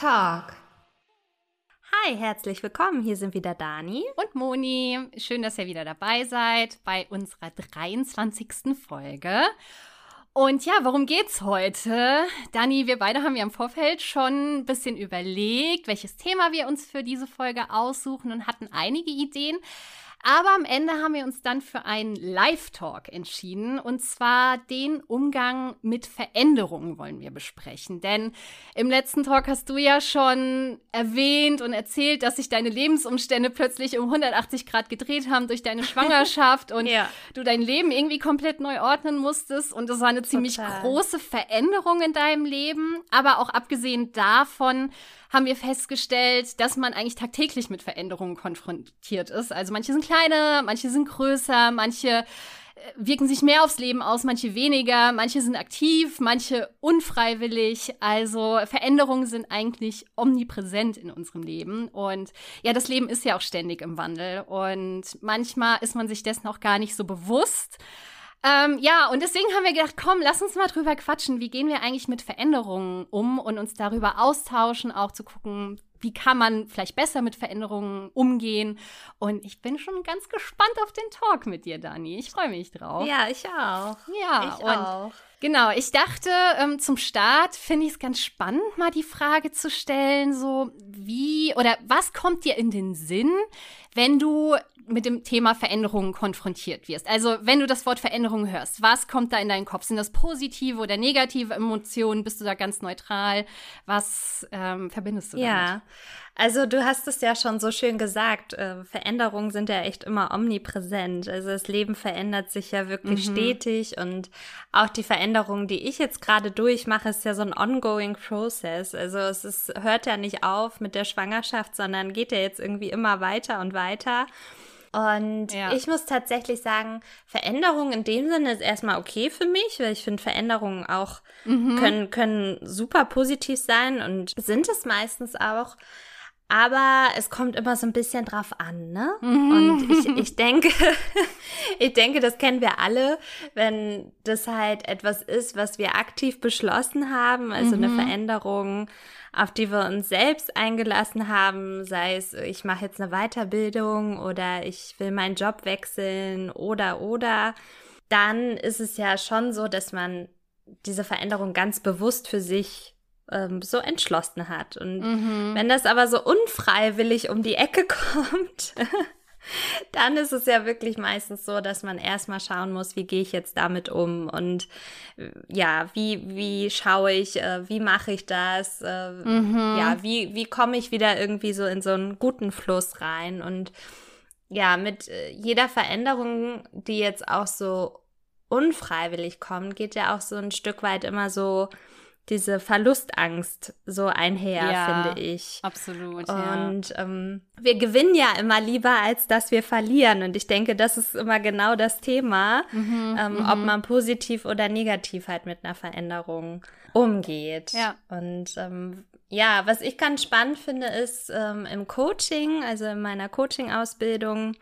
Talk. Hi, herzlich willkommen. Hier sind wieder Dani und Moni. Schön, dass ihr wieder dabei seid bei unserer 23. Folge. Und ja, worum geht's heute? Dani, wir beide haben ja im Vorfeld schon ein bisschen überlegt, welches Thema wir uns für diese Folge aussuchen und hatten einige Ideen. Aber am Ende haben wir uns dann für einen Live-Talk entschieden. Und zwar den Umgang mit Veränderungen wollen wir besprechen. Denn im letzten Talk hast du ja schon erwähnt und erzählt, dass sich deine Lebensumstände plötzlich um 180 Grad gedreht haben durch deine Schwangerschaft und ja. du dein Leben irgendwie komplett neu ordnen musstest. Und das war eine ziemlich Total. große Veränderung in deinem Leben. Aber auch abgesehen davon, haben wir festgestellt, dass man eigentlich tagtäglich mit Veränderungen konfrontiert ist. Also manche sind kleiner, manche sind größer, manche äh, wirken sich mehr aufs Leben aus, manche weniger, manche sind aktiv, manche unfreiwillig. Also Veränderungen sind eigentlich omnipräsent in unserem Leben. Und ja, das Leben ist ja auch ständig im Wandel. Und manchmal ist man sich dessen auch gar nicht so bewusst. Ähm, ja, und deswegen haben wir gedacht, komm, lass uns mal drüber quatschen. Wie gehen wir eigentlich mit Veränderungen um und uns darüber austauschen, auch zu gucken, wie kann man vielleicht besser mit Veränderungen umgehen. Und ich bin schon ganz gespannt auf den Talk mit dir, Dani. Ich freue mich drauf. Ja, ich auch. Ja, ich auch. Genau, ich dachte, ähm, zum Start finde ich es ganz spannend, mal die Frage zu stellen, so wie oder was kommt dir in den Sinn, wenn du mit dem Thema Veränderungen konfrontiert wirst. Also, wenn du das Wort Veränderung hörst, was kommt da in deinen Kopf? Sind das positive oder negative Emotionen? Bist du da ganz neutral? Was ähm, verbindest du damit? Ja, also du hast es ja schon so schön gesagt, äh, Veränderungen sind ja echt immer omnipräsent. Also das Leben verändert sich ja wirklich mhm. stetig und auch die Veränderungen, die ich jetzt gerade durchmache, ist ja so ein ongoing process. Also es ist, hört ja nicht auf mit der Schwangerschaft, sondern geht ja jetzt irgendwie immer weiter und weiter. Und ja. ich muss tatsächlich sagen, Veränderung in dem Sinne ist erstmal okay für mich, weil ich finde, Veränderungen auch mhm. können, können super positiv sein und sind es meistens auch. Aber es kommt immer so ein bisschen drauf an, ne? Mhm. Und ich, ich denke, ich denke, das kennen wir alle, wenn das halt etwas ist, was wir aktiv beschlossen haben, also mhm. eine Veränderung, auf die wir uns selbst eingelassen haben, sei es, ich mache jetzt eine Weiterbildung oder ich will meinen Job wechseln oder oder, dann ist es ja schon so, dass man diese Veränderung ganz bewusst für sich ähm, so entschlossen hat. Und mhm. wenn das aber so unfreiwillig um die Ecke kommt, dann ist es ja wirklich meistens so, dass man erstmal schauen muss, wie gehe ich jetzt damit um? Und äh, ja, wie, wie schaue ich, äh, wie mache ich das, äh, mhm. ja, wie, wie komme ich wieder irgendwie so in so einen guten Fluss rein? Und ja, mit äh, jeder Veränderung, die jetzt auch so unfreiwillig kommt, geht ja auch so ein Stück weit immer so diese Verlustangst so einher, ja, finde ich. Absolut. Und ja. ähm, wir gewinnen ja immer lieber, als dass wir verlieren. Und ich denke, das ist immer genau das Thema, mhm, ähm, mhm. ob man positiv oder negativ halt mit einer Veränderung umgeht. Ja. Und ähm, ja, was ich ganz spannend finde, ist ähm, im Coaching, also in meiner Coaching-Ausbildung,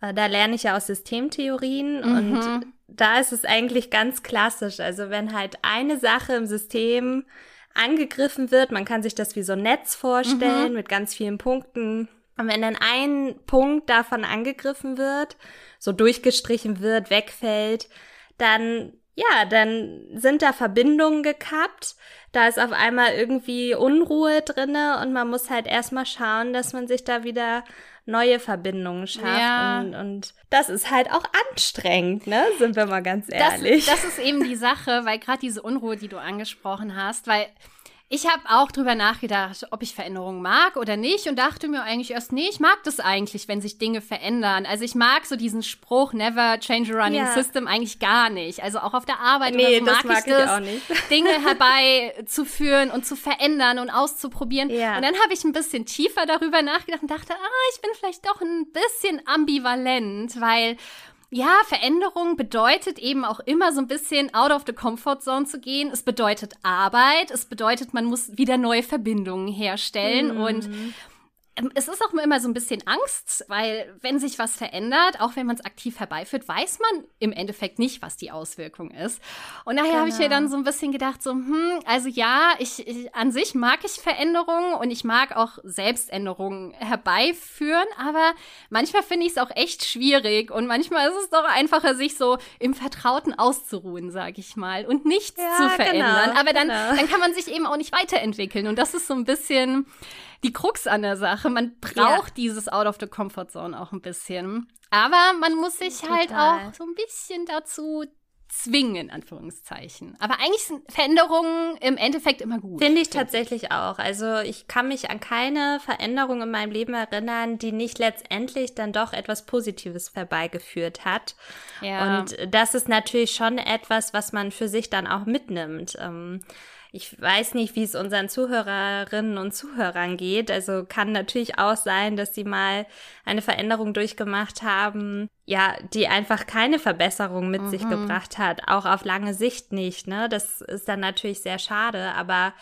äh, da lerne ich ja aus Systemtheorien mhm. und da ist es eigentlich ganz klassisch. Also wenn halt eine Sache im System angegriffen wird, man kann sich das wie so ein Netz vorstellen mhm. mit ganz vielen Punkten. Und wenn dann ein Punkt davon angegriffen wird, so durchgestrichen wird, wegfällt, dann ja, dann sind da Verbindungen gekappt. Da ist auf einmal irgendwie Unruhe drinne und man muss halt erstmal schauen, dass man sich da wieder neue Verbindungen schafft. Ja. Und, und das ist halt auch anstrengend, ne? Sind wir mal ganz ehrlich. Das, das ist eben die Sache, weil gerade diese Unruhe, die du angesprochen hast, weil ich habe auch drüber nachgedacht, ob ich Veränderungen mag oder nicht und dachte mir eigentlich erst, nee, ich mag das eigentlich, wenn sich Dinge verändern. Also ich mag so diesen Spruch, never change a running ja. system eigentlich gar nicht. Also auch auf der Arbeit nee, oder so mag, mag ich das, ich Dinge herbeizuführen und zu verändern und auszuprobieren. Ja. Und dann habe ich ein bisschen tiefer darüber nachgedacht und dachte, ah, ich bin vielleicht doch ein bisschen ambivalent, weil ja, Veränderung bedeutet eben auch immer so ein bisschen out of the comfort zone zu gehen. Es bedeutet Arbeit, es bedeutet, man muss wieder neue Verbindungen herstellen mhm. und es ist auch immer so ein bisschen Angst, weil wenn sich was verändert, auch wenn man es aktiv herbeiführt, weiß man im Endeffekt nicht, was die Auswirkung ist. Und daher genau. habe ich mir dann genau. so ein bisschen gedacht, so, hm, also ja, ich, ich an sich mag ich Veränderungen und ich mag auch Selbständerungen herbeiführen, aber manchmal finde ich es auch echt schwierig und manchmal ist es doch einfacher, sich so im Vertrauten auszuruhen, sage ich mal, und nichts ja, zu verändern. Genau, aber dann, genau. dann kann man sich eben auch nicht weiterentwickeln und das ist so ein bisschen die Krux an der Sache. Man braucht ja. dieses Out of the Comfort Zone auch ein bisschen. Aber man muss sich Total. halt auch so ein bisschen dazu zwingen, in Anführungszeichen. Aber eigentlich sind Veränderungen im Endeffekt immer gut. Finde ich tatsächlich auch. Also ich kann mich an keine Veränderung in meinem Leben erinnern, die nicht letztendlich dann doch etwas Positives herbeigeführt hat. Ja. Und das ist natürlich schon etwas, was man für sich dann auch mitnimmt. Ähm, ich weiß nicht, wie es unseren Zuhörerinnen und Zuhörern geht. Also kann natürlich auch sein, dass sie mal eine Veränderung durchgemacht haben, ja, die einfach keine Verbesserung mit mhm. sich gebracht hat, auch auf lange Sicht nicht. Ne, das ist dann natürlich sehr schade, aber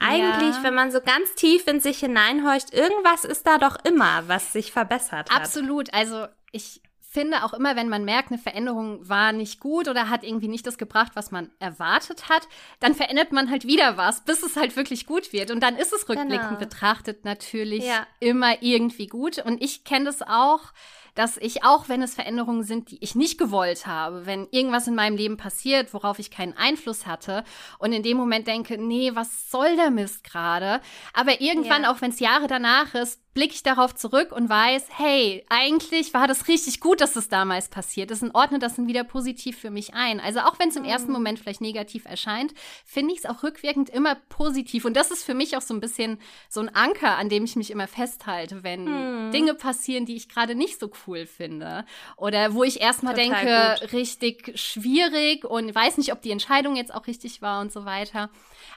eigentlich, ja. wenn man so ganz tief in sich hineinhorcht, irgendwas ist da doch immer, was sich verbessert hat. Absolut. Also ich finde auch immer, wenn man merkt, eine Veränderung war nicht gut oder hat irgendwie nicht das gebracht, was man erwartet hat, dann verändert man halt wieder was, bis es halt wirklich gut wird. Und dann ist es rückblickend genau. betrachtet natürlich ja. immer irgendwie gut. Und ich kenne das auch dass ich auch, wenn es Veränderungen sind, die ich nicht gewollt habe, wenn irgendwas in meinem Leben passiert, worauf ich keinen Einfluss hatte und in dem Moment denke, nee, was soll der Mist gerade? Aber irgendwann, ja. auch wenn es Jahre danach ist, blicke ich darauf zurück und weiß, hey, eigentlich war das richtig gut, dass das damals passiert ist und ordne das dann wieder positiv für mich ein. Also auch wenn es im ersten mhm. Moment vielleicht negativ erscheint, finde ich es auch rückwirkend immer positiv. Und das ist für mich auch so ein bisschen so ein Anker, an dem ich mich immer festhalte, wenn mhm. Dinge passieren, die ich gerade nicht so cool finde. Oder wo ich erstmal denke, gut. richtig schwierig und weiß nicht, ob die Entscheidung jetzt auch richtig war und so weiter.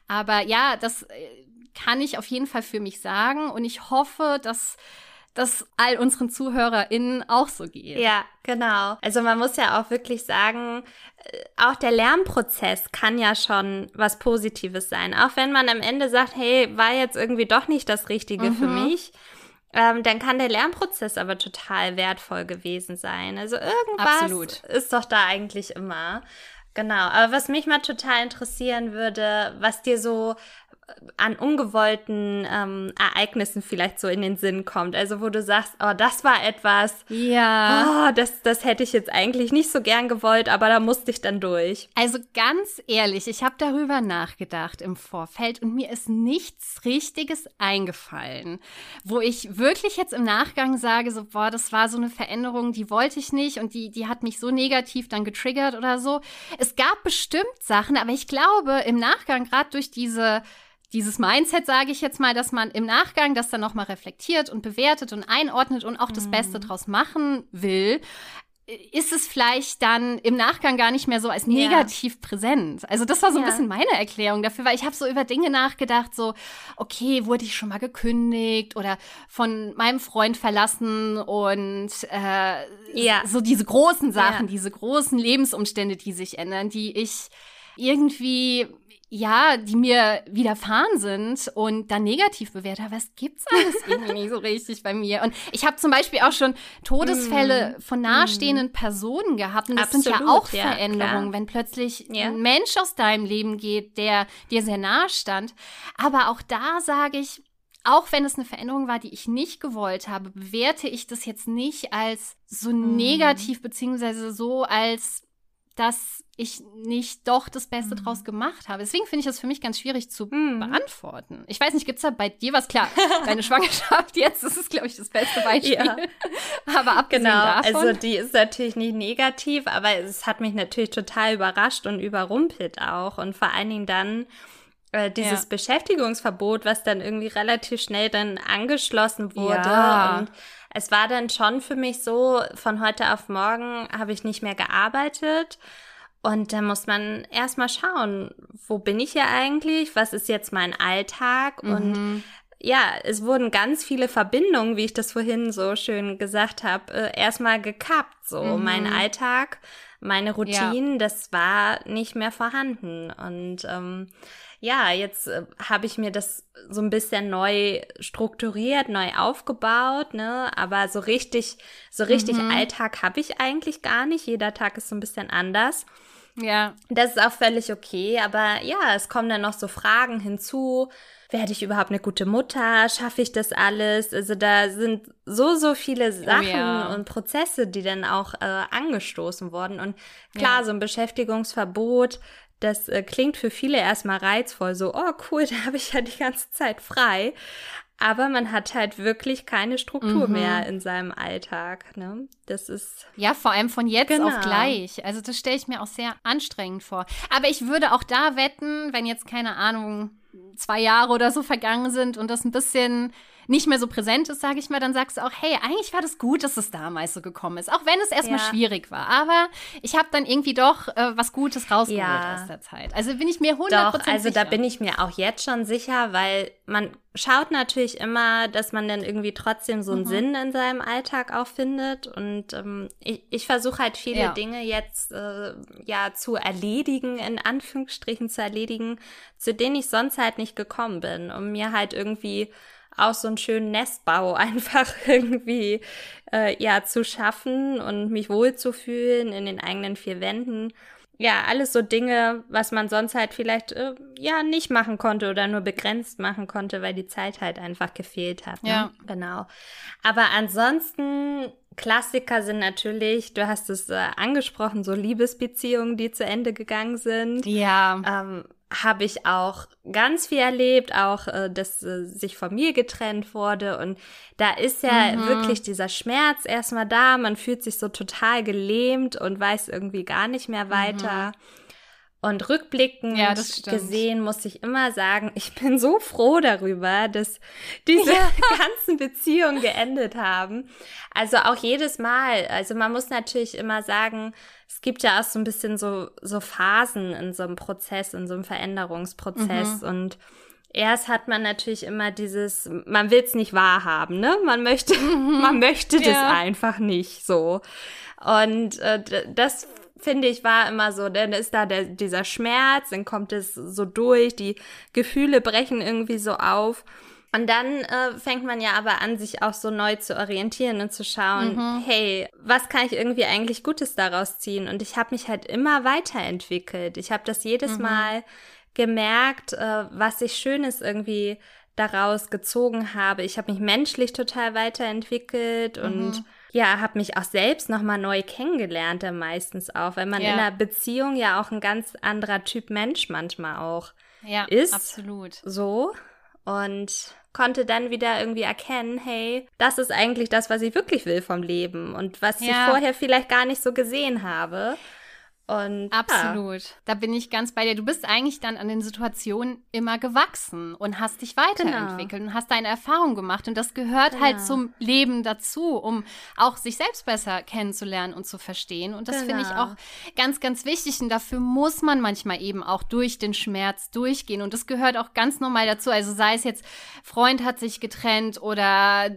Aber ja, das äh, kann ich auf jeden Fall für mich sagen. Und ich hoffe, dass das all unseren ZuhörerInnen auch so geht. Ja, genau. Also man muss ja auch wirklich sagen, äh, auch der Lernprozess kann ja schon was Positives sein. Auch wenn man am Ende sagt, hey, war jetzt irgendwie doch nicht das Richtige mhm. für mich. Ähm, dann kann der Lernprozess aber total wertvoll gewesen sein. Also irgendwas Absolut. ist doch da eigentlich immer. Genau, aber was mich mal total interessieren würde, was dir so an ungewollten ähm, Ereignissen vielleicht so in den Sinn kommt. Also wo du sagst, oh, das war etwas, ja, oh, das, das hätte ich jetzt eigentlich nicht so gern gewollt, aber da musste ich dann durch. Also ganz ehrlich, ich habe darüber nachgedacht im Vorfeld und mir ist nichts Richtiges eingefallen, wo ich wirklich jetzt im Nachgang sage, so, boah, das war so eine Veränderung, die wollte ich nicht und die, die hat mich so negativ dann getriggert oder so. Es gab bestimmt Sachen, aber ich glaube, im Nachgang, gerade durch diese dieses Mindset, sage ich jetzt mal, dass man im Nachgang das dann nochmal reflektiert und bewertet und einordnet und auch das Beste mhm. draus machen will, ist es vielleicht dann im Nachgang gar nicht mehr so als negativ ja. präsent. Also das war so ein ja. bisschen meine Erklärung dafür, weil ich habe so über Dinge nachgedacht, so, okay, wurde ich schon mal gekündigt oder von meinem Freund verlassen und äh, ja. so diese großen Sachen, diese großen Lebensumstände, die sich ändern, die ich irgendwie ja, die mir widerfahren sind und dann negativ bewertet habe, es gibt's alles irgendwie nicht so richtig bei mir. Und ich habe zum Beispiel auch schon Todesfälle mm. von nahestehenden mm. Personen gehabt. Und das Absolut, sind ja auch ja, Veränderungen, klar. wenn plötzlich ja. ein Mensch aus deinem Leben geht, der dir sehr nahe stand. Aber auch da sage ich, auch wenn es eine Veränderung war, die ich nicht gewollt habe, bewerte ich das jetzt nicht als so mm. negativ, beziehungsweise so als dass ich nicht doch das Beste mhm. draus gemacht habe. Deswegen finde ich das für mich ganz schwierig zu mhm. beantworten. Ich weiß nicht, gibt es da bei dir was? Klar, deine Schwangerschaft jetzt, das ist, glaube ich, das beste Beispiel. Ja. aber abgesehen genau, davon. Also die ist natürlich nicht negativ, aber es hat mich natürlich total überrascht und überrumpelt auch. Und vor allen Dingen dann äh, dieses ja. Beschäftigungsverbot, was dann irgendwie relativ schnell dann angeschlossen wurde. Ja. Und es war dann schon für mich so, von heute auf morgen habe ich nicht mehr gearbeitet. Und da muss man erstmal schauen, wo bin ich hier eigentlich? Was ist jetzt mein Alltag? Mhm. Und ja, es wurden ganz viele Verbindungen, wie ich das vorhin so schön gesagt habe, äh, erstmal gekappt. So mhm. mein Alltag, meine Routinen, ja. das war nicht mehr vorhanden. Und ähm, ja, jetzt äh, habe ich mir das so ein bisschen neu strukturiert, neu aufgebaut, ne? Aber so richtig, so richtig mhm. Alltag habe ich eigentlich gar nicht. Jeder Tag ist so ein bisschen anders. Ja. Das ist auch völlig okay, aber ja, es kommen dann noch so Fragen hinzu. Werde ich überhaupt eine gute Mutter? Schaffe ich das alles? Also da sind so, so viele oh Sachen oh, ja. und Prozesse, die dann auch äh, angestoßen wurden. Und klar, ja. so ein Beschäftigungsverbot, das äh, klingt für viele erstmal reizvoll, so, oh cool, da habe ich ja die ganze Zeit frei. Aber man hat halt wirklich keine Struktur mhm. mehr in seinem Alltag. Ne? Das ist. Ja, vor allem von jetzt genau. auf gleich. Also, das stelle ich mir auch sehr anstrengend vor. Aber ich würde auch da wetten, wenn jetzt keine Ahnung, zwei Jahre oder so vergangen sind und das ein bisschen nicht mehr so präsent ist, sage ich mal, dann sagst du auch, hey, eigentlich war das gut, dass es damals so gekommen ist, auch wenn es erstmal ja. schwierig war. Aber ich habe dann irgendwie doch äh, was Gutes rausgeholt ja. aus der Zeit. Also bin ich mir 100% doch, also sicher. da bin ich mir auch jetzt schon sicher, weil man schaut natürlich immer, dass man dann irgendwie trotzdem so einen mhm. Sinn in seinem Alltag auch findet. Und ähm, ich, ich versuche halt viele ja. Dinge jetzt äh, ja zu erledigen, in Anführungsstrichen zu erledigen, zu denen ich sonst halt nicht gekommen bin, um mir halt irgendwie auch so einen schönen Nestbau einfach irgendwie äh, ja zu schaffen und mich wohlzufühlen in den eigenen vier Wänden. Ja, alles so Dinge, was man sonst halt vielleicht äh, ja nicht machen konnte oder nur begrenzt machen konnte, weil die Zeit halt einfach gefehlt hat. Ne? Ja, genau. Aber ansonsten Klassiker sind natürlich, du hast es äh, angesprochen, so Liebesbeziehungen, die zu Ende gegangen sind. Ja. Ähm, habe ich auch ganz viel erlebt, auch äh, dass äh, sich von mir getrennt wurde und da ist ja mhm. wirklich dieser Schmerz erstmal da, man fühlt sich so total gelähmt und weiß irgendwie gar nicht mehr weiter. Mhm. Und rückblickend ja, gesehen muss ich immer sagen, ich bin so froh darüber, dass diese ja. ganzen Beziehungen geendet haben. Also auch jedes Mal. Also man muss natürlich immer sagen, es gibt ja auch so ein bisschen so, so Phasen in so einem Prozess, in so einem Veränderungsprozess mhm. und erst hat man natürlich immer dieses, man will es nicht wahrhaben, ne? Man möchte, mhm. man möchte das ja. einfach nicht so. Und äh, das finde ich, war immer so, dann ist da der, dieser Schmerz, dann kommt es so durch, die Gefühle brechen irgendwie so auf. Und dann äh, fängt man ja aber an, sich auch so neu zu orientieren und zu schauen, mhm. hey, was kann ich irgendwie eigentlich Gutes daraus ziehen? Und ich habe mich halt immer weiterentwickelt. Ich habe das jedes mhm. Mal gemerkt, äh, was ich Schönes irgendwie daraus gezogen habe. Ich habe mich menschlich total weiterentwickelt mhm. und ja, habe mich auch selbst nochmal neu kennengelernt, dann meistens auch, weil man ja. in einer Beziehung ja auch ein ganz anderer Typ Mensch manchmal auch ja, ist. Absolut. So. Und konnte dann wieder irgendwie erkennen, hey, das ist eigentlich das, was ich wirklich will vom Leben und was ja. ich vorher vielleicht gar nicht so gesehen habe. Und absolut. Ja. Da bin ich ganz bei dir. Du bist eigentlich dann an den Situationen immer gewachsen und hast dich weiterentwickelt genau. und hast deine Erfahrung gemacht. Und das gehört genau. halt zum Leben dazu, um auch sich selbst besser kennenzulernen und zu verstehen. Und das genau. finde ich genau. auch ganz, ganz wichtig. Und dafür muss man manchmal eben auch durch den Schmerz durchgehen. Und das gehört auch ganz normal dazu. Also sei es jetzt, Freund hat sich getrennt oder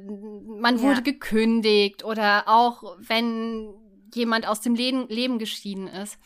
man wurde ja. gekündigt oder auch wenn jemand aus dem Leben, Leben geschieden ist,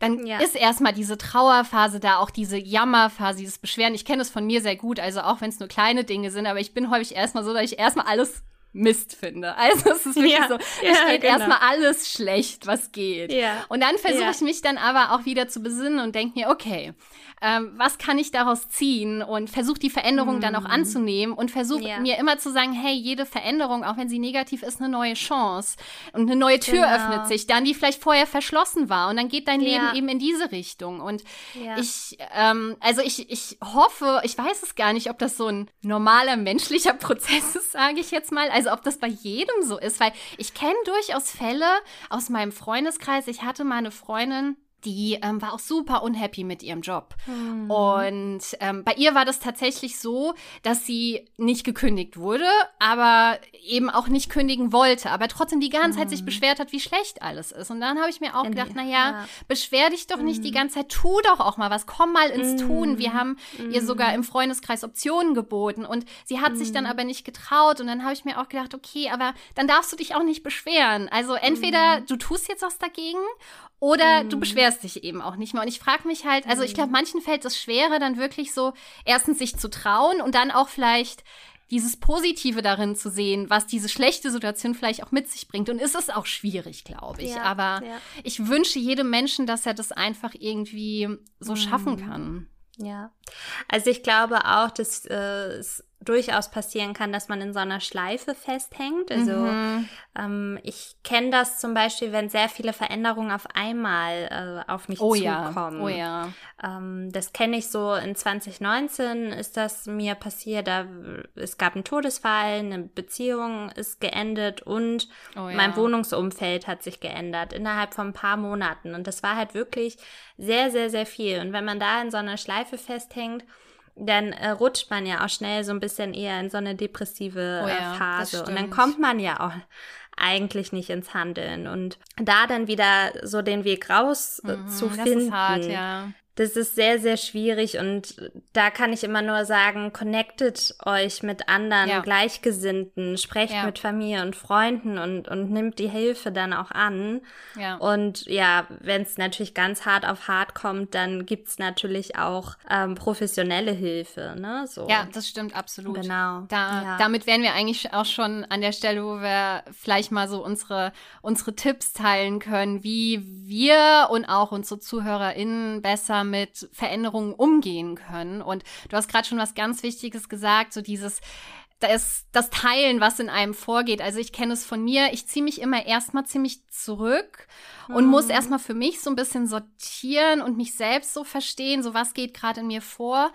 dann ja. ist erstmal diese Trauerphase da, auch diese Jammerphase, dieses Beschweren. Ich kenne es von mir sehr gut, also auch wenn es nur kleine Dinge sind, aber ich bin häufig erstmal so, dass ich erstmal alles Mist finde. Also es ist wirklich ja, so, es ja, geht genau. erstmal alles schlecht, was geht. Ja, und dann versuche ich mich dann aber auch wieder zu besinnen und denke mir, okay, ähm, was kann ich daraus ziehen und versuche die Veränderung mm. dann auch mhm. anzunehmen und versuche ja. mir immer zu sagen, hey, jede Veränderung, auch wenn sie negativ ist, eine neue Chance und eine neue Tür genau. öffnet sich dann, die vielleicht vorher verschlossen war und dann geht dein ja. Leben eben in diese Richtung und ja. ich, ähm, also ich, ich hoffe, ich weiß es gar nicht, ob das so ein normaler menschlicher Prozess ist, sage ich jetzt mal, also ob das bei jedem so ist, weil ich kenne durchaus Fälle aus meinem Freundeskreis, ich hatte mal eine Freundin, die ähm, war auch super unhappy mit ihrem Job. Mhm. Und ähm, bei ihr war das tatsächlich so, dass sie nicht gekündigt wurde, aber eben auch nicht kündigen wollte, aber trotzdem die ganze mhm. Zeit sich hm. beschwert hat, wie schlecht alles ist. Und dann habe ich mir auch gedacht, na ja, beschwer dich doch nicht die hm. ganze Zeit, tu doch auch mal was, komm mal ins mhm. Tun. Wir haben ihr sogar im Freundeskreis Optionen geboten und sie hat sich dann aber nicht getraut. Und dann habe ich mir auch gedacht, okay, aber dann darfst du dich auch nicht beschweren. Also entweder du tust jetzt was dagegen Oder mhm. du beschwerst dich eben auch nicht mehr. Und ich frage mich halt, also ich glaube, mhm. manchen fällt es schwerer, dann wirklich so erstens sich zu trauen und dann auch vielleicht dieses Positive darin zu sehen, was diese schlechte Situation vielleicht auch mit sich bringt. Und ist es auch schwierig, glaube ich. Ja, Aber ja. ich wünsche jedem Menschen, dass er das einfach irgendwie so mhm. schaffen kann. Ja, also ich glaube auch, dass äh, es durchaus passieren kann, dass man in so einer Schleife festhängt. Also mhm. ähm, ich kenne das zum Beispiel, wenn sehr viele Veränderungen auf einmal äh, auf mich oh zukommen. Ja. Oh ja. Ähm, das kenne ich so in 2019 ist das mir passiert. Da es gab einen Todesfall, eine Beziehung ist geendet und oh ja. mein Wohnungsumfeld hat sich geändert innerhalb von ein paar Monaten. Und das war halt wirklich sehr, sehr, sehr viel. Und wenn man da in so einer Schleife festhängt, dann äh, rutscht man ja auch schnell so ein bisschen eher in so eine depressive oh ja, äh, Phase. Und dann kommt man ja auch eigentlich nicht ins Handeln. Und da dann wieder so den Weg raus äh, mhm, zu finden. Das ist hart, ja. Das ist sehr, sehr schwierig und da kann ich immer nur sagen, connectet euch mit anderen ja. Gleichgesinnten, sprecht ja. mit Familie und Freunden und, und nimmt die Hilfe dann auch an. Ja. Und ja, wenn es natürlich ganz hart auf hart kommt, dann gibt's natürlich auch ähm, professionelle Hilfe. Ne? So. Ja, das stimmt absolut. Genau. Da, ja. Damit wären wir eigentlich auch schon an der Stelle, wo wir vielleicht mal so unsere, unsere Tipps teilen können, wie wir und auch unsere ZuhörerInnen besser mit Veränderungen umgehen können. Und du hast gerade schon was ganz Wichtiges gesagt, so dieses das, das Teilen, was in einem vorgeht. Also ich kenne es von mir, ich ziehe mich immer erstmal ziemlich zurück und mhm. muss erstmal für mich so ein bisschen sortieren und mich selbst so verstehen, so was geht gerade in mir vor.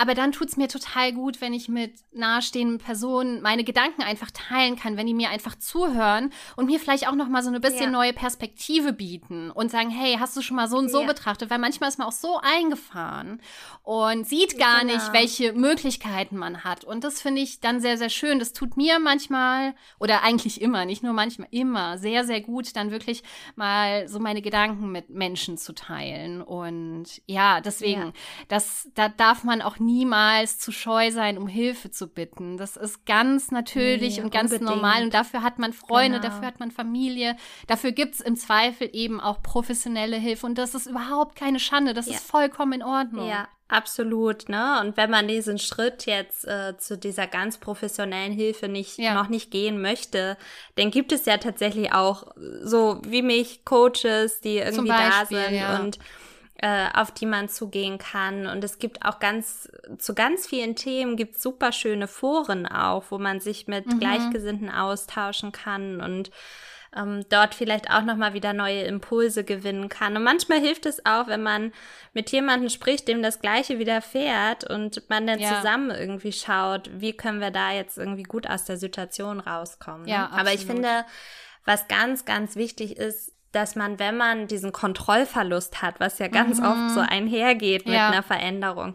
Aber dann tut's mir total gut, wenn ich mit nahestehenden Personen meine Gedanken einfach teilen kann, wenn die mir einfach zuhören und mir vielleicht auch noch mal so eine bisschen ja. neue Perspektive bieten und sagen, hey, hast du schon mal so und so ja. betrachtet? Weil manchmal ist man auch so eingefahren und sieht gar genau. nicht, welche Möglichkeiten man hat. Und das finde ich dann sehr, sehr schön. Das tut mir manchmal oder eigentlich immer, nicht nur manchmal, immer sehr, sehr gut, dann wirklich mal so meine Gedanken mit Menschen zu teilen. Und ja, deswegen, ja. das, da darf man auch niemals zu scheu sein, um Hilfe zu bitten. Das ist ganz natürlich nee, und ganz unbedingt. normal. Und dafür hat man Freunde, genau. dafür hat man Familie. Dafür gibt es im Zweifel eben auch professionelle Hilfe. Und das ist überhaupt keine Schande. Das ja. ist vollkommen in Ordnung. Ja. Absolut, ne? Und wenn man diesen Schritt jetzt äh, zu dieser ganz professionellen Hilfe nicht ja. noch nicht gehen möchte, dann gibt es ja tatsächlich auch so wie mich Coaches, die irgendwie Beispiel, da sind ja. und äh, auf die man zugehen kann. Und es gibt auch ganz, zu ganz vielen Themen gibt super schöne Foren auch, wo man sich mit mhm. Gleichgesinnten austauschen kann und ähm, dort vielleicht auch nochmal wieder neue Impulse gewinnen kann. Und manchmal hilft es auch, wenn man mit jemandem spricht, dem das Gleiche widerfährt und man dann ja. zusammen irgendwie schaut, wie können wir da jetzt irgendwie gut aus der Situation rauskommen. Ne? Ja, Aber ich finde, was ganz, ganz wichtig ist, dass man, wenn man diesen Kontrollverlust hat, was ja ganz mhm. oft so einhergeht mit ja. einer Veränderung,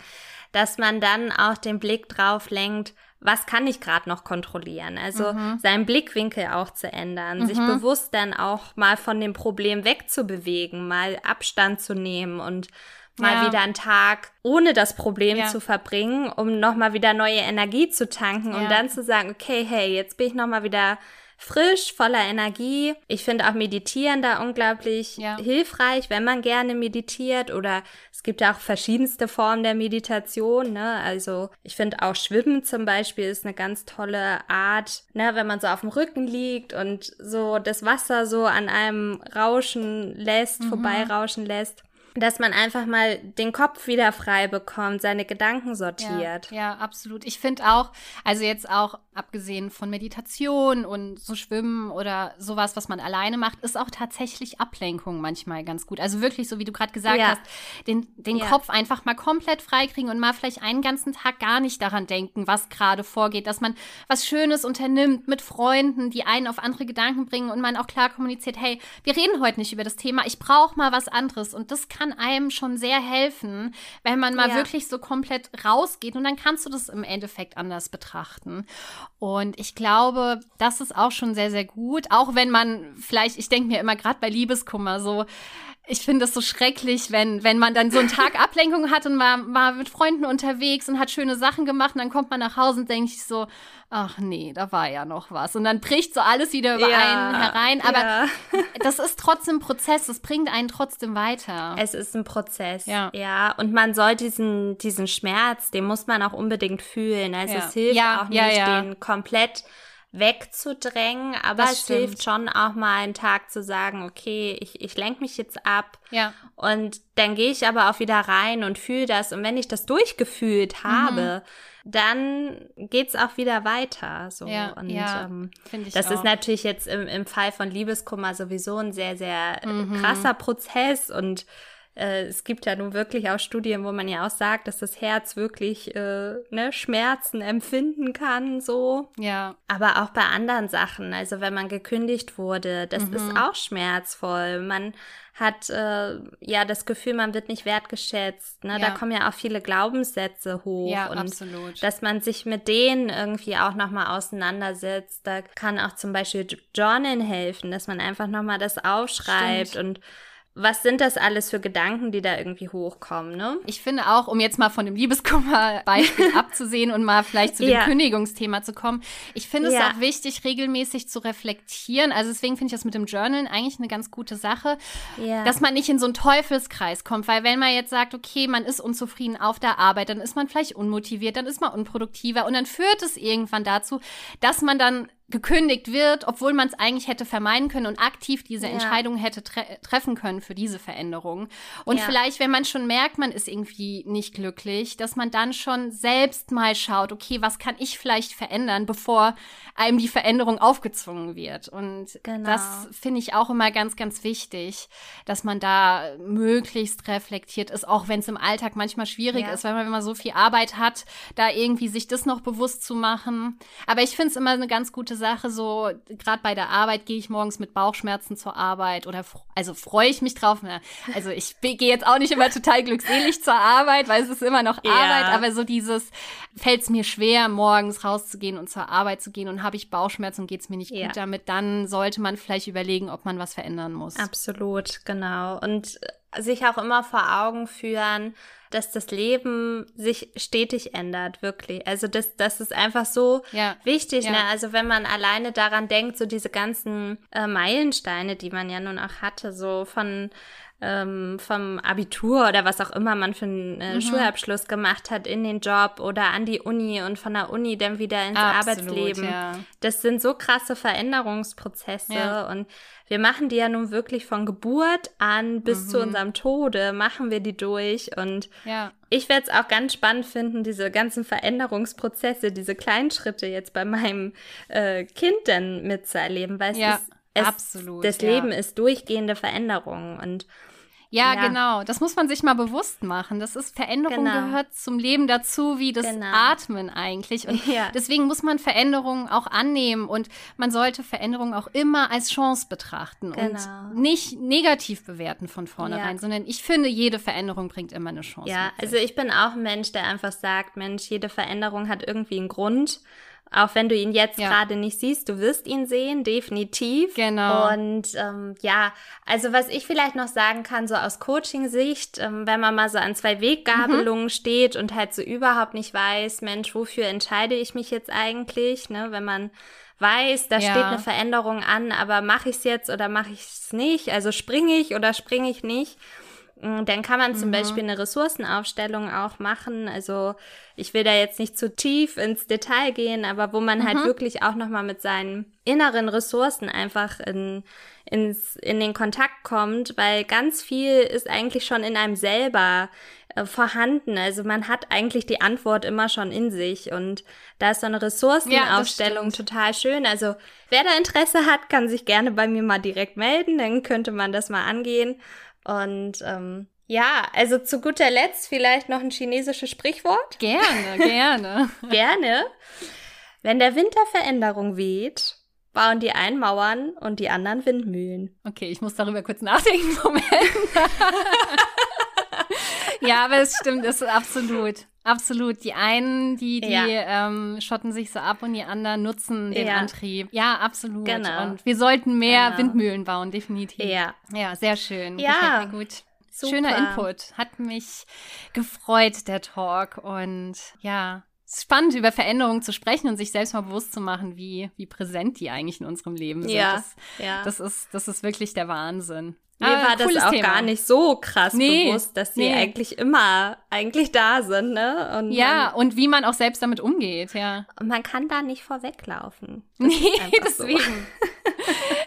dass man dann auch den Blick drauf lenkt, was kann ich gerade noch kontrollieren? Also mhm. seinen Blickwinkel auch zu ändern, mhm. sich bewusst dann auch mal von dem Problem wegzubewegen, mal Abstand zu nehmen und mal ja. wieder einen Tag ohne das Problem ja. zu verbringen, um nochmal wieder neue Energie zu tanken ja. und dann zu sagen, okay, hey, jetzt bin ich nochmal wieder frisch, voller Energie. Ich finde auch Meditieren da unglaublich ja. hilfreich, wenn man gerne meditiert oder es gibt ja auch verschiedenste Formen der Meditation. Ne? Also ich finde auch Schwimmen zum Beispiel ist eine ganz tolle Art, ne? wenn man so auf dem Rücken liegt und so das Wasser so an einem rauschen lässt, mhm. vorbeirauschen lässt dass man einfach mal den Kopf wieder frei bekommt, seine Gedanken sortiert. Ja, ja absolut. Ich finde auch, also jetzt auch abgesehen von Meditation und so Schwimmen oder sowas, was man alleine macht, ist auch tatsächlich Ablenkung manchmal ganz gut. Also wirklich, so wie du gerade gesagt ja. hast, den, den ja. Kopf einfach mal komplett freikriegen und mal vielleicht einen ganzen Tag gar nicht daran denken, was gerade vorgeht, dass man was Schönes unternimmt mit Freunden, die einen auf andere Gedanken bringen und man auch klar kommuniziert, hey, wir reden heute nicht über das Thema, ich brauche mal was anderes und das kann einem schon sehr helfen, wenn man mal ja. wirklich so komplett rausgeht und dann kannst du das im Endeffekt anders betrachten. Und ich glaube, das ist auch schon sehr, sehr gut. Auch wenn man vielleicht, ich denke mir immer gerade bei Liebeskummer so, ich finde es so schrecklich, wenn, wenn man dann so einen Tag Ablenkung hat und war, war mit Freunden unterwegs und hat schöne Sachen gemacht und dann kommt man nach Hause und denkt sich so, ach nee, da war ja noch was. Und dann bricht so alles wieder über ja, einen herein. Aber ja. das ist trotzdem ein Prozess, das bringt einen trotzdem weiter. Es ist ein Prozess, ja. ja. Und man soll diesen, diesen Schmerz, den muss man auch unbedingt fühlen. Also es hilft auch nicht, den komplett wegzudrängen, aber das es stimmt. hilft schon auch mal einen Tag zu sagen, okay, ich, ich lenke mich jetzt ab ja. und dann gehe ich aber auch wieder rein und fühle das und wenn ich das durchgefühlt mhm. habe, mhm. dann geht's auch wieder weiter. So. Ja, und ja, ähm, das auch. ist natürlich jetzt im, im Fall von Liebeskummer sowieso ein sehr, sehr mhm. krasser Prozess und äh, es gibt ja nun wirklich auch Studien, wo man ja auch sagt, dass das Herz wirklich äh, ne, Schmerzen empfinden kann, so. Ja. Aber auch bei anderen Sachen, also wenn man gekündigt wurde, das mhm. ist auch schmerzvoll. Man hat äh, ja das Gefühl, man wird nicht wertgeschätzt. Ne? Ja. Da kommen ja auch viele Glaubenssätze hoch. Ja, und absolut. Dass man sich mit denen irgendwie auch nochmal auseinandersetzt. Da kann auch zum Beispiel Journal helfen, dass man einfach nochmal das aufschreibt Stimmt. und was sind das alles für Gedanken, die da irgendwie hochkommen, ne? Ich finde auch, um jetzt mal von dem Liebeskummer-Beispiel abzusehen und mal vielleicht zu dem ja. Kündigungsthema zu kommen, ich finde ja. es auch wichtig, regelmäßig zu reflektieren. Also deswegen finde ich das mit dem Journalen eigentlich eine ganz gute Sache, ja. dass man nicht in so einen Teufelskreis kommt, weil wenn man jetzt sagt, okay, man ist unzufrieden auf der Arbeit, dann ist man vielleicht unmotiviert, dann ist man unproduktiver und dann führt es irgendwann dazu, dass man dann gekündigt wird, obwohl man es eigentlich hätte vermeiden können und aktiv diese ja. Entscheidung hätte tre treffen können für diese Veränderung. Und ja. vielleicht, wenn man schon merkt, man ist irgendwie nicht glücklich, dass man dann schon selbst mal schaut, okay, was kann ich vielleicht verändern, bevor einem die Veränderung aufgezwungen wird. Und genau. das finde ich auch immer ganz, ganz wichtig, dass man da möglichst reflektiert ist, auch wenn es im Alltag manchmal schwierig ja. ist, weil man, wenn man so viel Arbeit hat, da irgendwie sich das noch bewusst zu machen. Aber ich finde es immer eine ganz gute Sache, so gerade bei der Arbeit gehe ich morgens mit Bauchschmerzen zur Arbeit oder also freue ich mich drauf. Also ich gehe jetzt auch nicht immer total glückselig zur Arbeit, weil es ist immer noch Arbeit, ja. aber so dieses fällt es mir schwer, morgens rauszugehen und zur Arbeit zu gehen und habe ich Bauchschmerzen und geht es mir nicht ja. gut damit, dann sollte man vielleicht überlegen, ob man was verändern muss. Absolut, genau. Und sich auch immer vor Augen führen, dass das Leben sich stetig ändert, wirklich. Also das, das ist einfach so ja. wichtig. Ja. Ne? Also wenn man alleine daran denkt, so diese ganzen äh, Meilensteine, die man ja nun auch hatte, so von ähm, vom Abitur oder was auch immer man für einen äh, mhm. Schulabschluss gemacht hat in den Job oder an die Uni und von der Uni dann wieder ins Absolut, Arbeitsleben. Ja. Das sind so krasse Veränderungsprozesse ja. und wir machen die ja nun wirklich von Geburt an bis mhm. zu unserem Tode, machen wir die durch. Und ja. ich werde es auch ganz spannend finden, diese ganzen Veränderungsprozesse, diese kleinen Schritte jetzt bei meinem äh, Kind dann mitzuerleben, weil es ja, ist es, absolut. Das Leben ist durchgehende Veränderung und ja, ja, genau. Das muss man sich mal bewusst machen. Das ist Veränderung genau. gehört zum Leben dazu, wie das genau. Atmen eigentlich. Und ja. deswegen muss man Veränderungen auch annehmen und man sollte Veränderungen auch immer als Chance betrachten genau. und nicht negativ bewerten von vornherein, ja. sondern ich finde, jede Veränderung bringt immer eine Chance. Ja, also ich bin auch ein Mensch, der einfach sagt, Mensch, jede Veränderung hat irgendwie einen Grund. Auch wenn du ihn jetzt ja. gerade nicht siehst, du wirst ihn sehen, definitiv. Genau. Und ähm, ja, also was ich vielleicht noch sagen kann, so aus Coaching-Sicht, ähm, wenn man mal so an zwei Weggabelungen mhm. steht und halt so überhaupt nicht weiß, Mensch, wofür entscheide ich mich jetzt eigentlich, ne, wenn man weiß, da ja. steht eine Veränderung an, aber mache ich es jetzt oder mache ich es nicht? Also springe ich oder springe ich nicht? Mm, dann kann man zum mhm. Beispiel eine Ressourcenaufstellung auch machen. Also ich will da jetzt nicht zu tief ins Detail gehen, aber wo man halt mhm. halt wirklich auch nochmal mit seinen inneren Ressourcen einfach in, ins, in den Kontakt kommt, weil ganz viel ist eigentlich schon in einem selber äh, vorhanden. Also man hat eigentlich die Antwort immer schon in sich und da ist so eine Ressourcenaufstellung ja, total schön. Also wer da Interesse hat, kann sich gerne bei mir mal direkt melden, dann könnte man das mal angehen. Und ähm, ja, also zu guter Letzt vielleicht noch ein chinesisches Sprichwort. Gerne, gerne. gerne. Wenn der Winter Veränderung weht, bauen die einen Mauern und die anderen Windmühlen. Okay, ich muss darüber kurz nachdenken. Moment. ja, aber es stimmt, es ist absolut. Absolut. Die einen, die, die ja. ähm, schotten sich so ab und die anderen nutzen den ja. Antrieb. Ja, absolut. Genau. Und wir sollten mehr genau. Windmühlen bauen, definitiv. Ja. Ja, sehr schön. Ja. gut. Super. Schöner Input. Hat mich gefreut, der Talk. Und ja, spannend, über Veränderungen zu sprechen und sich selbst mal bewusst zu machen, wie, wie präsent die eigentlich in unserem Leben sind. Ja, das, ja. das, ist, das ist wirklich der Wahnsinn. Mir ah, war das auch Thema. gar nicht so krass nee, bewusst, dass sie nee. eigentlich immer eigentlich da sind, ne? Und ja, man, und wie man auch selbst damit umgeht, ja. Man kann da nicht vorweglaufen. Das nee, deswegen. So.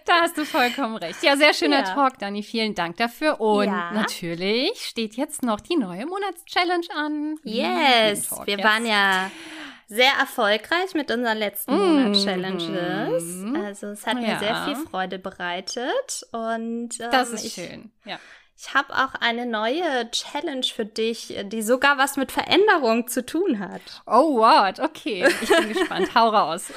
Da hast du vollkommen recht. Ja, sehr schöner ja. Talk, Dani. Vielen Dank dafür. Und ja. natürlich steht jetzt noch die neue Monatschallenge an. Yes, wir jetzt. waren ja sehr erfolgreich mit unseren letzten mm. Monat-Challenges. Also es hat ja. mir sehr viel Freude bereitet. Und ähm, das ist schön, ja. Ich habe auch eine neue Challenge für dich, die sogar was mit Veränderung zu tun hat. Oh, what? Okay, ich bin gespannt. Hau raus.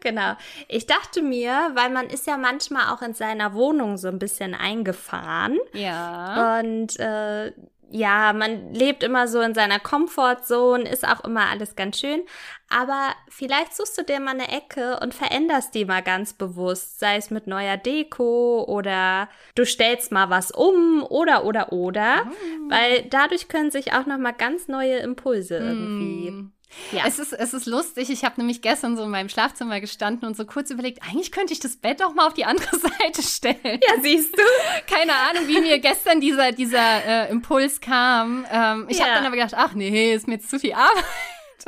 Genau. Ich dachte mir, weil man ist ja manchmal auch in seiner Wohnung so ein bisschen eingefahren. Ja. Und äh, ja, man lebt immer so in seiner Comfortzone, ist auch immer alles ganz schön. Aber vielleicht suchst du dir mal eine Ecke und veränderst die mal ganz bewusst, sei es mit neuer Deko oder du stellst mal was um oder oder oder, oh. weil dadurch können sich auch noch mal ganz neue Impulse irgendwie mm. Ja. Es, ist, es ist lustig. Ich habe nämlich gestern so in meinem Schlafzimmer gestanden und so kurz überlegt, eigentlich könnte ich das Bett auch mal auf die andere Seite stellen. Ja, siehst du? Keine Ahnung, wie mir gestern dieser, dieser äh, Impuls kam. Ähm, ich ja. habe dann aber gedacht, ach nee, ist mir jetzt zu viel Arbeit.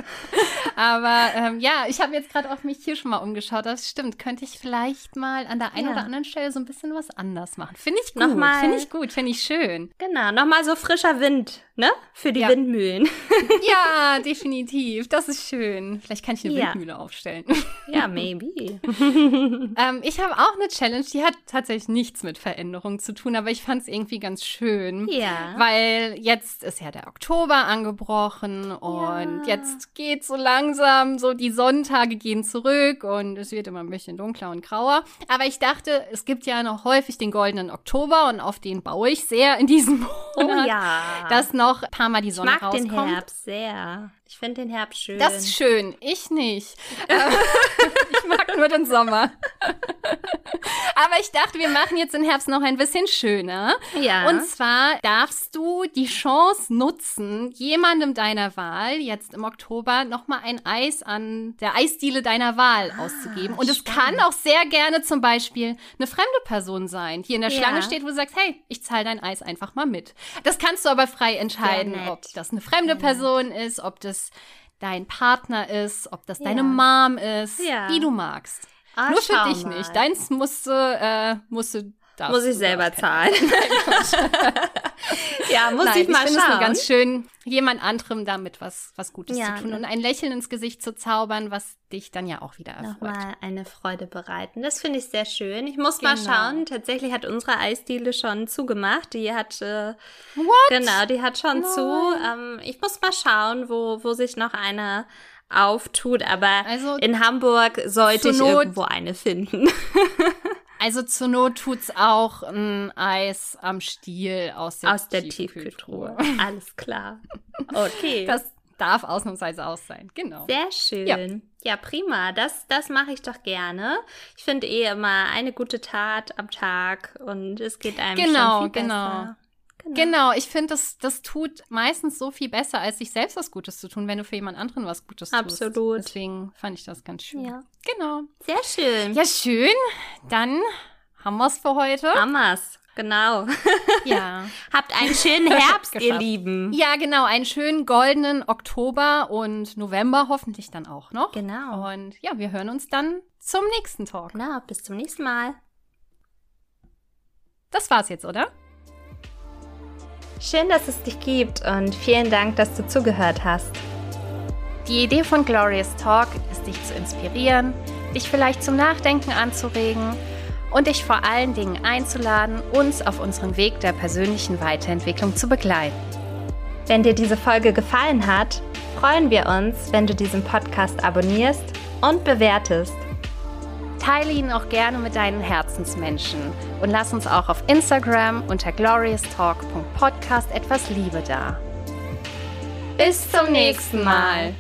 Aber ähm, ja, ich habe jetzt gerade auf mich hier schon mal umgeschaut. Das stimmt. Könnte ich vielleicht mal an der einen ja. oder anderen Stelle so ein bisschen was anders machen. Finde ich gut. Finde ich gut. Finde ich schön. Genau. Nochmal so frischer Wind, ne? Für die ja. Windmühlen. ja, definitiv. Das ist schön. Vielleicht kann ich eine ja. Windmühle aufstellen. ja, maybe. ähm, ich habe auch eine Challenge, die hat tatsächlich nichts mit Veränderung zu tun, aber ich fand es irgendwie ganz schön. Ja. Weil jetzt ist ja der Oktober angebrochen und jetzt geht so langsam, so die Sonntage gehen zurück und es wird immer ein bisschen dunkler und grauer. Aber ich dachte, es gibt ja noch häufig den goldenen Oktober und auf den baue ich sehr in diesem Monat. Oh ja. Dass noch ein paar Mal die Sonne ich mag rauskommt. den Herbst sehr. Ich finde den Herbst schön. Das ist schön. Ich nicht. ich mag nur den Sommer. Aber ich dachte, wir machen jetzt den Herbst noch ein bisschen schöner. Ja. Und zwar darfst du die Chance nutzen, jemandem deiner Wahl jetzt im Oktober nochmal ein Eis an der Eisdiele deiner Wahl ah, auszugeben. Und es kann auch sehr gerne zum Beispiel eine fremde Person sein, die in der ja. Schlange steht, wo du sagst, hey, ich zahle dein Eis einfach mal mit. Das kannst du aber frei entscheiden, ob das eine fremde Person ist, ob das das dein Partner ist, ob das ja. deine Mom ist, ja. wie du magst. Ah, Nur für dich mal. nicht. Deins musst du, äh, musst du muss ich selber zahlen. ja, muss Nein, ich mal ich schauen. Es ganz schön, jemand anderem damit was, was Gutes ja, zu tun und ein Lächeln ins Gesicht zu zaubern, was dich dann ja auch wieder erfreut. Nochmal eine Freude bereiten. Das finde ich sehr schön. Ich muss genau. mal schauen. Tatsächlich hat unsere Eisdiele schon zugemacht. Die hat, äh, What? genau, die hat schon Nein. zu. Ähm, ich muss mal schauen, wo, wo sich noch eine auftut, aber also, in Hamburg sollte ich irgendwo eine finden. Also zur Not tut's auch ein Eis am Stiel aus der, aus der Tiefkühltruhe. Alles klar. Okay. Das darf ausnahmsweise aus sein. Genau. Sehr schön. Ja, ja prima. Das, das mache ich doch gerne. Ich finde eh immer eine gute Tat am Tag und es geht einem genau, schon viel genau. besser. Genau. genau, ich finde, das, das tut meistens so viel besser, als sich selbst was Gutes zu tun, wenn du für jemand anderen was Gutes tust. Absolut. Deswegen fand ich das ganz schön. Ja. Genau. Sehr schön. Ja, schön. Dann haben wir es für heute. Haben wir's. Genau. Ja. Habt einen schönen Herbst, ihr Lieben. Ja, genau. Einen schönen goldenen Oktober und November hoffentlich dann auch noch. Genau. Und ja, wir hören uns dann zum nächsten Talk. Genau. Bis zum nächsten Mal. Das war's jetzt, oder? Schön, dass es dich gibt und vielen Dank, dass du zugehört hast. Die Idee von Glorious Talk ist, dich zu inspirieren, dich vielleicht zum Nachdenken anzuregen und dich vor allen Dingen einzuladen, uns auf unserem Weg der persönlichen Weiterentwicklung zu begleiten. Wenn dir diese Folge gefallen hat, freuen wir uns, wenn du diesen Podcast abonnierst und bewertest. Teile ihn auch gerne mit deinen Herzensmenschen und lass uns auch auf Instagram unter glorioustalk.podcast etwas Liebe da. Bis zum nächsten Mal.